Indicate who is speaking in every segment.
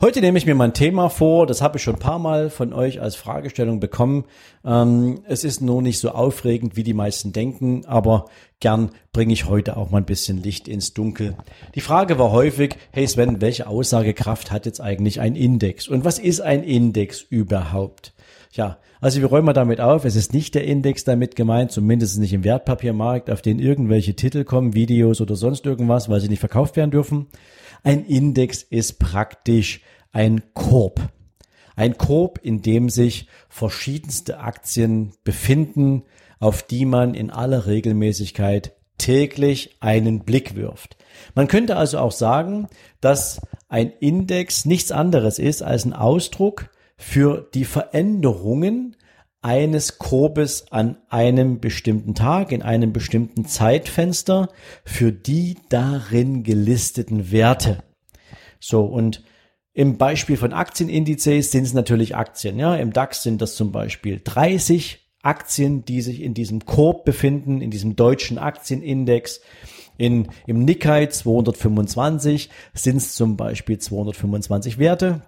Speaker 1: Heute nehme ich mir mal ein Thema vor, das habe ich schon ein paar Mal von euch als Fragestellung bekommen. Ähm, es ist nur nicht so aufregend, wie die meisten denken, aber gern bringe ich heute auch mal ein bisschen Licht ins Dunkel. Die Frage war häufig, hey Sven, welche Aussagekraft hat jetzt eigentlich ein Index? Und was ist ein Index überhaupt? Ja, also wir räumen mal damit auf, es ist nicht der Index damit gemeint, zumindest nicht im Wertpapiermarkt, auf den irgendwelche Titel kommen, Videos oder sonst irgendwas, weil sie nicht verkauft werden dürfen, ein Index ist praktisch ein Korb. Ein Korb, in dem sich verschiedenste Aktien befinden, auf die man in aller Regelmäßigkeit täglich einen Blick wirft. Man könnte also auch sagen, dass ein Index nichts anderes ist als ein Ausdruck für die Veränderungen eines Korbes an einem bestimmten Tag, in einem bestimmten Zeitfenster für die darin gelisteten Werte. So, und im Beispiel von Aktienindizes sind es natürlich Aktien. Ja, im DAX sind das zum Beispiel 30 Aktien, die sich in diesem Korb befinden, in diesem deutschen Aktienindex. In, Im Nikkei 225 sind es zum Beispiel 225 Werte.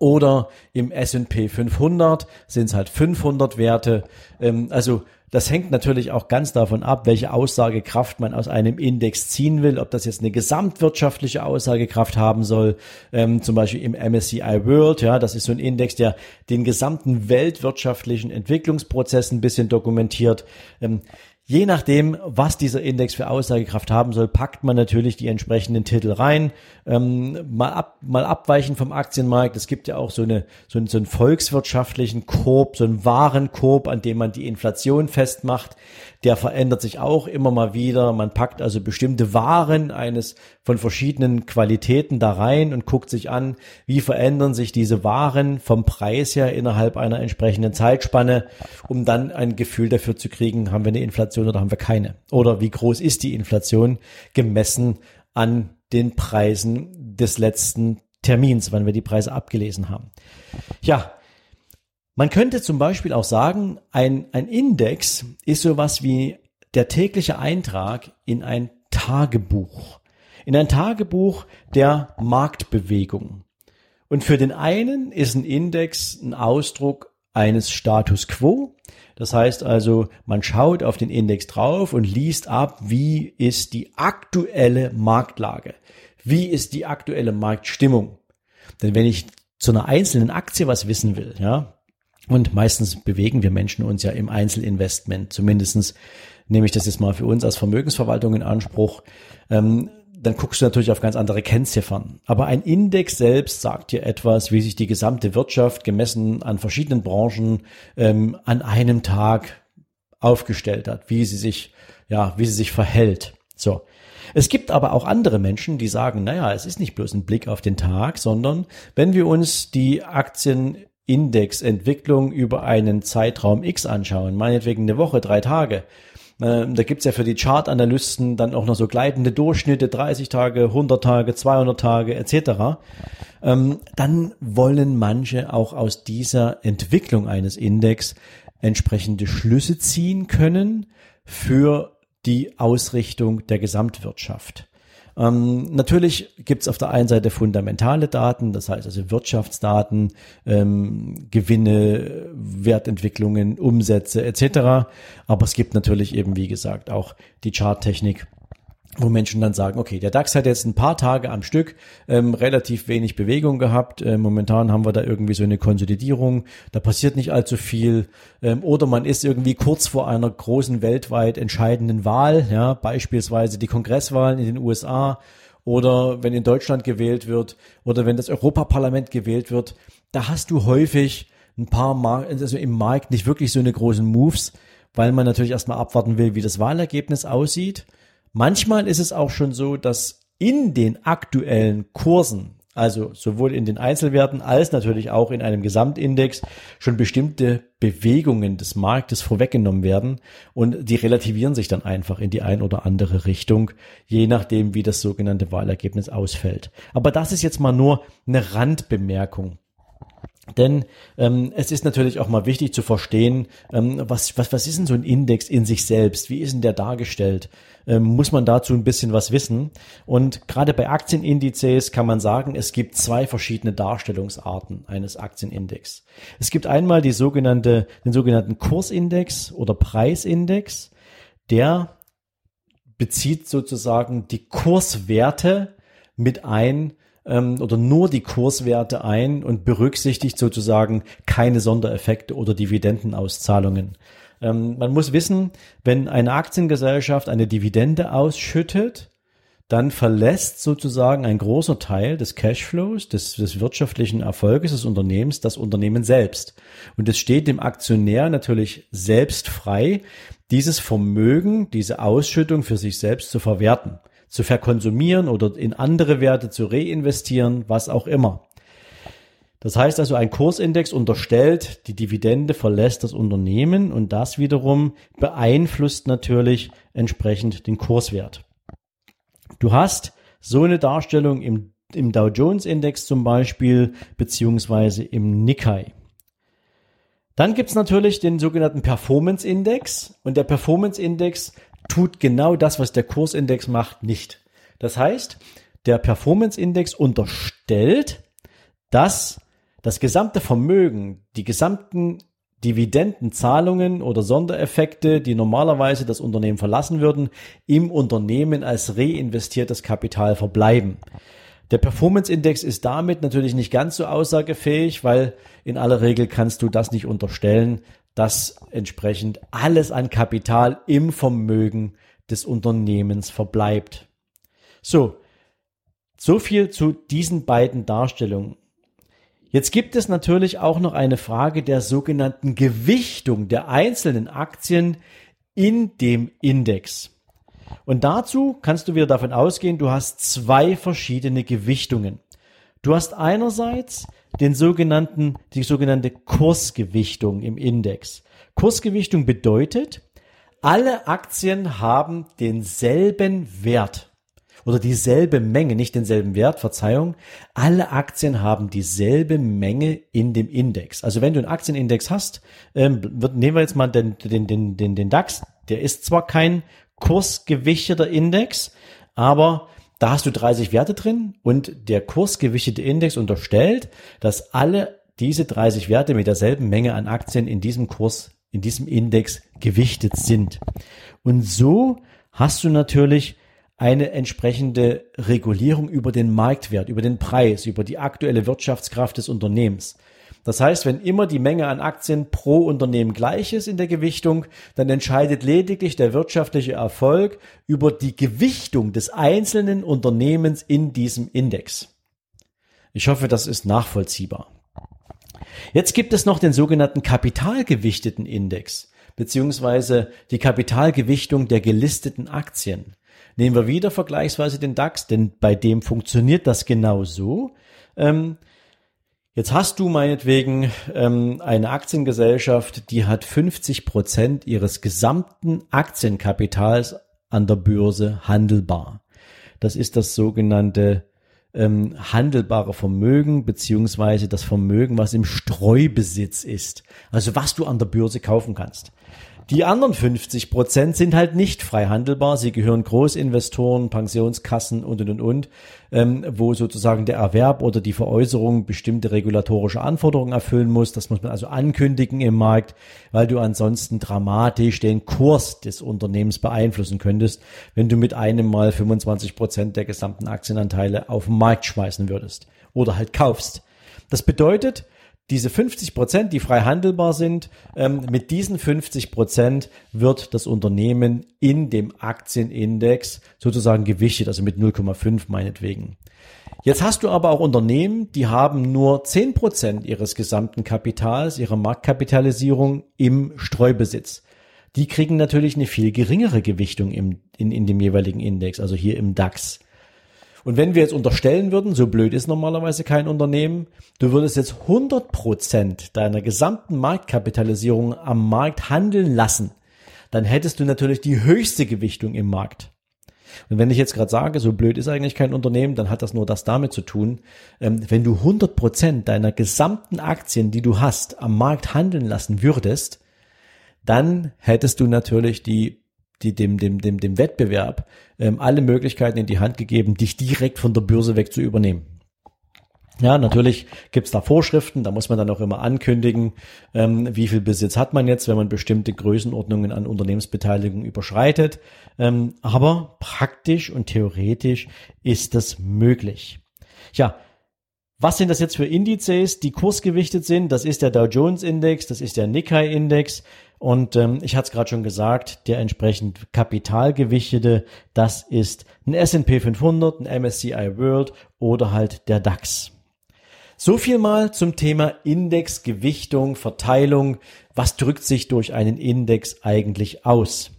Speaker 1: Oder im S&P 500 sind es halt 500 Werte. Ähm, also das hängt natürlich auch ganz davon ab, welche Aussagekraft man aus einem Index ziehen will, ob das jetzt eine gesamtwirtschaftliche Aussagekraft haben soll, ähm, zum Beispiel im MSCI World, ja, das ist so ein Index, der den gesamten weltwirtschaftlichen Entwicklungsprozess ein bisschen dokumentiert. Ähm, Je nachdem, was dieser Index für Aussagekraft haben soll, packt man natürlich die entsprechenden Titel rein. Ähm, mal, ab, mal abweichen vom Aktienmarkt. Es gibt ja auch so, eine, so, einen, so einen volkswirtschaftlichen Korb, so einen Warenkorb, an dem man die Inflation festmacht. Der verändert sich auch immer mal wieder. Man packt also bestimmte Waren eines von verschiedenen Qualitäten da rein und guckt sich an, wie verändern sich diese Waren vom Preis her innerhalb einer entsprechenden Zeitspanne, um dann ein Gefühl dafür zu kriegen, haben wir eine Inflation oder haben wir keine? Oder wie groß ist die Inflation gemessen an den Preisen des letzten Termins, wann wir die Preise abgelesen haben? Ja, man könnte zum Beispiel auch sagen, ein, ein Index ist sowas wie der tägliche Eintrag in ein Tagebuch in ein Tagebuch der Marktbewegung. Und für den einen ist ein Index ein Ausdruck eines Status quo. Das heißt also, man schaut auf den Index drauf und liest ab, wie ist die aktuelle Marktlage? Wie ist die aktuelle Marktstimmung? Denn wenn ich zu einer einzelnen Aktie was wissen will, ja, und meistens bewegen wir Menschen uns ja im Einzelinvestment, zumindestens nehme ich das jetzt mal für uns als Vermögensverwaltung in Anspruch, ähm, dann guckst du natürlich auf ganz andere Kennziffern. Aber ein Index selbst sagt dir etwas, wie sich die gesamte Wirtschaft gemessen an verschiedenen Branchen ähm, an einem Tag aufgestellt hat, wie sie sich, ja, wie sie sich verhält. So. Es gibt aber auch andere Menschen, die sagen, naja, es ist nicht bloß ein Blick auf den Tag, sondern wenn wir uns die Aktienindexentwicklung über einen Zeitraum X anschauen, meinetwegen eine Woche, drei Tage, ähm, da gibt's ja für die Chart-Analysten dann auch noch so gleitende Durchschnitte, 30 Tage, 100 Tage, 200 Tage etc. Ähm, dann wollen manche auch aus dieser Entwicklung eines Index entsprechende Schlüsse ziehen können für die Ausrichtung der Gesamtwirtschaft. Ähm, natürlich gibt es auf der einen Seite fundamentale Daten, das heißt also Wirtschaftsdaten, ähm, Gewinne, Wertentwicklungen, Umsätze etc. Aber es gibt natürlich eben, wie gesagt, auch die Charttechnik wo Menschen dann sagen, okay, der DAX hat jetzt ein paar Tage am Stück ähm, relativ wenig Bewegung gehabt. Äh, momentan haben wir da irgendwie so eine Konsolidierung. Da passiert nicht allzu viel. Ähm, oder man ist irgendwie kurz vor einer großen weltweit entscheidenden Wahl, ja, beispielsweise die Kongresswahlen in den USA oder wenn in Deutschland gewählt wird oder wenn das Europaparlament gewählt wird. Da hast du häufig ein paar Mar also im Markt nicht wirklich so eine großen Moves, weil man natürlich erstmal abwarten will, wie das Wahlergebnis aussieht. Manchmal ist es auch schon so, dass in den aktuellen Kursen also sowohl in den Einzelwerten als natürlich auch in einem Gesamtindex schon bestimmte Bewegungen des Marktes vorweggenommen werden und die relativieren sich dann einfach in die ein oder andere Richtung, je nachdem, wie das sogenannte Wahlergebnis ausfällt. Aber das ist jetzt mal nur eine Randbemerkung. Denn ähm, es ist natürlich auch mal wichtig zu verstehen, ähm, was, was, was ist denn so ein Index in sich selbst? Wie ist denn der dargestellt? Ähm, muss man dazu ein bisschen was wissen? Und gerade bei Aktienindizes kann man sagen, es gibt zwei verschiedene Darstellungsarten eines Aktienindex. Es gibt einmal die sogenannte, den sogenannten Kursindex oder Preisindex, der bezieht sozusagen die Kurswerte mit ein, ähm, oder nur die Kurswerte ein und berücksichtigt sozusagen keine Sondereffekte oder Dividendenauszahlungen. Ähm, man muss wissen, wenn eine Aktiengesellschaft eine Dividende ausschüttet, dann verlässt sozusagen ein großer Teil des Cashflows, des, des wirtschaftlichen Erfolges des Unternehmens, das Unternehmen selbst. Und es steht dem Aktionär natürlich selbst frei, dieses Vermögen, diese Ausschüttung für sich selbst zu verwerten zu verkonsumieren oder in andere Werte zu reinvestieren, was auch immer. Das heißt also, ein Kursindex unterstellt, die Dividende verlässt das Unternehmen und das wiederum beeinflusst natürlich entsprechend den Kurswert. Du hast so eine Darstellung im, im Dow Jones Index zum Beispiel, beziehungsweise im Nikkei. Dann gibt's natürlich den sogenannten Performance Index und der Performance Index tut genau das, was der Kursindex macht, nicht. Das heißt, der Performance Index unterstellt, dass das gesamte Vermögen, die gesamten Dividendenzahlungen oder Sondereffekte, die normalerweise das Unternehmen verlassen würden, im Unternehmen als reinvestiertes Kapital verbleiben. Der Performance Index ist damit natürlich nicht ganz so aussagefähig, weil in aller Regel kannst du das nicht unterstellen, dass entsprechend alles an Kapital im Vermögen des Unternehmens verbleibt. So, so viel zu diesen beiden Darstellungen. Jetzt gibt es natürlich auch noch eine Frage der sogenannten Gewichtung der einzelnen Aktien in dem Index. Und dazu kannst du wieder davon ausgehen, du hast zwei verschiedene Gewichtungen. Du hast einerseits den sogenannten, die sogenannte Kursgewichtung im Index. Kursgewichtung bedeutet, alle Aktien haben denselben Wert oder dieselbe Menge, nicht denselben Wert, Verzeihung. Alle Aktien haben dieselbe Menge in dem Index. Also wenn du einen Aktienindex hast, ähm, wird, nehmen wir jetzt mal den, den, den, den, den DAX, der ist zwar kein kursgewichteter Index, aber da hast du 30 Werte drin und der kursgewichtete Index unterstellt, dass alle diese 30 Werte mit derselben Menge an Aktien in diesem Kurs, in diesem Index gewichtet sind. Und so hast du natürlich eine entsprechende Regulierung über den Marktwert, über den Preis, über die aktuelle Wirtschaftskraft des Unternehmens. Das heißt, wenn immer die Menge an Aktien pro Unternehmen gleich ist in der Gewichtung, dann entscheidet lediglich der wirtschaftliche Erfolg über die Gewichtung des einzelnen Unternehmens in diesem Index. Ich hoffe, das ist nachvollziehbar. Jetzt gibt es noch den sogenannten kapitalgewichteten Index, beziehungsweise die Kapitalgewichtung der gelisteten Aktien. Nehmen wir wieder vergleichsweise den DAX, denn bei dem funktioniert das genau so. Ähm, Jetzt hast du meinetwegen ähm, eine Aktiengesellschaft, die hat 50 Prozent ihres gesamten Aktienkapitals an der Börse handelbar. Das ist das sogenannte ähm, handelbare Vermögen beziehungsweise das Vermögen, was im Streubesitz ist. Also was du an der Börse kaufen kannst. Die anderen 50 Prozent sind halt nicht frei handelbar. Sie gehören Großinvestoren, Pensionskassen und, und, und, und ähm, wo sozusagen der Erwerb oder die Veräußerung bestimmte regulatorische Anforderungen erfüllen muss. Das muss man also ankündigen im Markt, weil du ansonsten dramatisch den Kurs des Unternehmens beeinflussen könntest, wenn du mit einem Mal 25 Prozent der gesamten Aktienanteile auf den Markt schmeißen würdest oder halt kaufst. Das bedeutet, diese 50 Prozent, die frei handelbar sind, ähm, mit diesen 50 Prozent wird das Unternehmen in dem Aktienindex sozusagen gewichtet, also mit 0,5 meinetwegen. Jetzt hast du aber auch Unternehmen, die haben nur 10 Prozent ihres gesamten Kapitals, ihrer Marktkapitalisierung im Streubesitz. Die kriegen natürlich eine viel geringere Gewichtung im, in, in dem jeweiligen Index, also hier im DAX. Und wenn wir jetzt unterstellen würden, so blöd ist normalerweise kein Unternehmen, du würdest jetzt 100 Prozent deiner gesamten Marktkapitalisierung am Markt handeln lassen, dann hättest du natürlich die höchste Gewichtung im Markt. Und wenn ich jetzt gerade sage, so blöd ist eigentlich kein Unternehmen, dann hat das nur das damit zu tun, ähm, wenn du 100 Prozent deiner gesamten Aktien, die du hast, am Markt handeln lassen würdest, dann hättest du natürlich die, die dem, dem, dem, dem Wettbewerb ähm, alle Möglichkeiten in die Hand gegeben, dich direkt von der Börse weg zu übernehmen. Ja, natürlich gibt's da Vorschriften, da muss man dann auch immer ankündigen, ähm, wie viel Besitz hat man jetzt, wenn man bestimmte Größenordnungen an Unternehmensbeteiligung überschreitet. Ähm, aber praktisch und theoretisch ist das möglich. Ja, was sind das jetzt für Indizes, die kursgewichtet sind? Das ist der Dow Jones Index, das ist der Nikkei Index und ähm, ich hatte es gerade schon gesagt, der entsprechend kapitalgewichtete, das ist ein S&P 500, ein MSCI World oder halt der DAX. So viel mal zum Thema Index, Gewichtung, Verteilung. Was drückt sich durch einen Index eigentlich aus?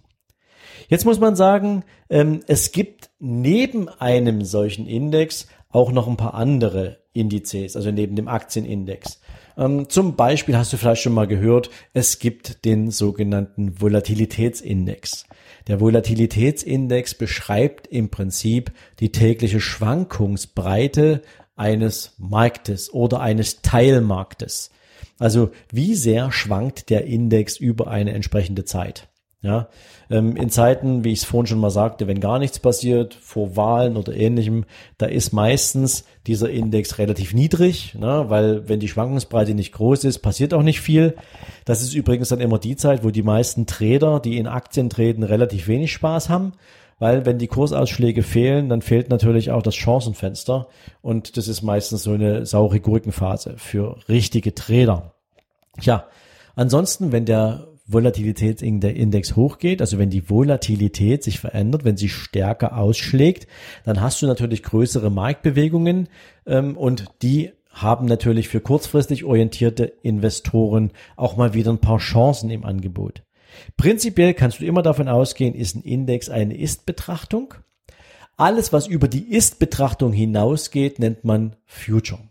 Speaker 1: Jetzt muss man sagen, ähm, es gibt neben einem solchen Index auch noch ein paar andere Indizes, also neben dem Aktienindex. Ähm, zum Beispiel hast du vielleicht schon mal gehört, es gibt den sogenannten Volatilitätsindex. Der Volatilitätsindex beschreibt im Prinzip die tägliche Schwankungsbreite eines Marktes oder eines Teilmarktes. Also wie sehr schwankt der Index über eine entsprechende Zeit? Ja, ähm, in Zeiten, wie ich es vorhin schon mal sagte, wenn gar nichts passiert, vor Wahlen oder ähnlichem, da ist meistens dieser Index relativ niedrig, ne, weil wenn die Schwankungsbreite nicht groß ist, passiert auch nicht viel. Das ist übrigens dann immer die Zeit, wo die meisten Trader, die in Aktien treten, relativ wenig Spaß haben weil wenn die Kursausschläge fehlen, dann fehlt natürlich auch das Chancenfenster und das ist meistens so eine saure Gurkenphase für richtige Trader. Ja, ansonsten, wenn der Volatilitätsindex hochgeht, also wenn die Volatilität sich verändert, wenn sie stärker ausschlägt, dann hast du natürlich größere Marktbewegungen ähm, und die haben natürlich für kurzfristig orientierte Investoren auch mal wieder ein paar Chancen im Angebot. Prinzipiell kannst du immer davon ausgehen, ist ein Index eine Ist-Betrachtung. Alles, was über die Ist-Betrachtung hinausgeht, nennt man Future.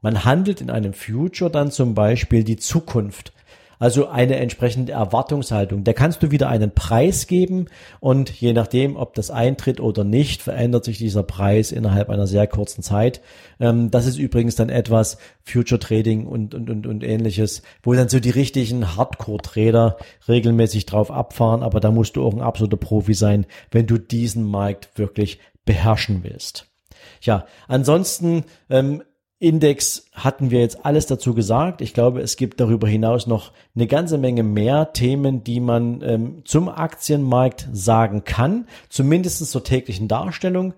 Speaker 1: Man handelt in einem Future dann zum Beispiel die Zukunft also eine entsprechende Erwartungshaltung. Da kannst du wieder einen Preis geben und je nachdem, ob das eintritt oder nicht, verändert sich dieser Preis innerhalb einer sehr kurzen Zeit. Ähm, das ist übrigens dann etwas Future Trading und, und, und, und ähnliches, wo dann so die richtigen Hardcore-Trader regelmäßig drauf abfahren, aber da musst du auch ein absoluter Profi sein, wenn du diesen Markt wirklich beherrschen willst. Ja, ansonsten ähm, Index hatten wir jetzt alles dazu gesagt. Ich glaube, es gibt darüber hinaus noch eine ganze Menge mehr Themen, die man ähm, zum Aktienmarkt sagen kann, zumindest zur täglichen Darstellung.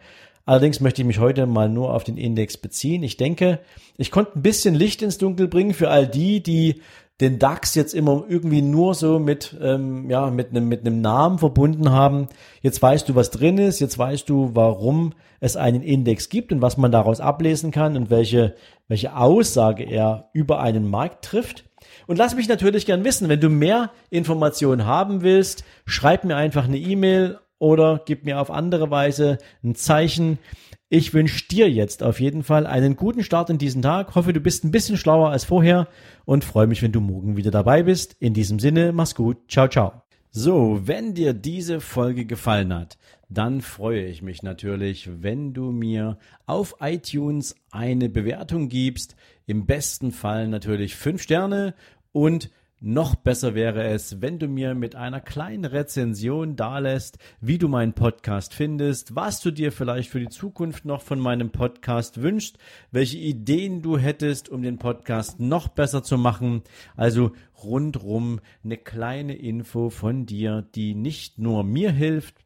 Speaker 1: Allerdings möchte ich mich heute mal nur auf den Index beziehen. Ich denke, ich konnte ein bisschen Licht ins Dunkel bringen für all die, die den DAX jetzt immer irgendwie nur so mit, ähm, ja, mit einem, mit einem Namen verbunden haben. Jetzt weißt du, was drin ist, jetzt weißt du, warum es einen Index gibt und was man daraus ablesen kann und welche, welche Aussage er über einen Markt trifft. Und lass mich natürlich gern wissen, wenn du mehr Informationen haben willst, schreib mir einfach eine E-Mail oder gib mir auf andere Weise ein Zeichen. Ich wünsche dir jetzt auf jeden Fall einen guten Start in diesen Tag. Hoffe, du bist ein bisschen schlauer als vorher und freue mich, wenn du morgen wieder dabei bist. In diesem Sinne, mach's gut. Ciao, ciao. So, wenn dir diese Folge gefallen hat, dann freue ich mich natürlich, wenn du mir auf iTunes eine Bewertung gibst. Im besten Fall natürlich fünf Sterne und noch besser wäre es, wenn du mir mit einer kleinen Rezension dalässt, wie du meinen Podcast findest, was du dir vielleicht für die Zukunft noch von meinem Podcast wünschst, welche Ideen du hättest, um den Podcast noch besser zu machen. Also rundrum eine kleine Info von dir, die nicht nur mir hilft,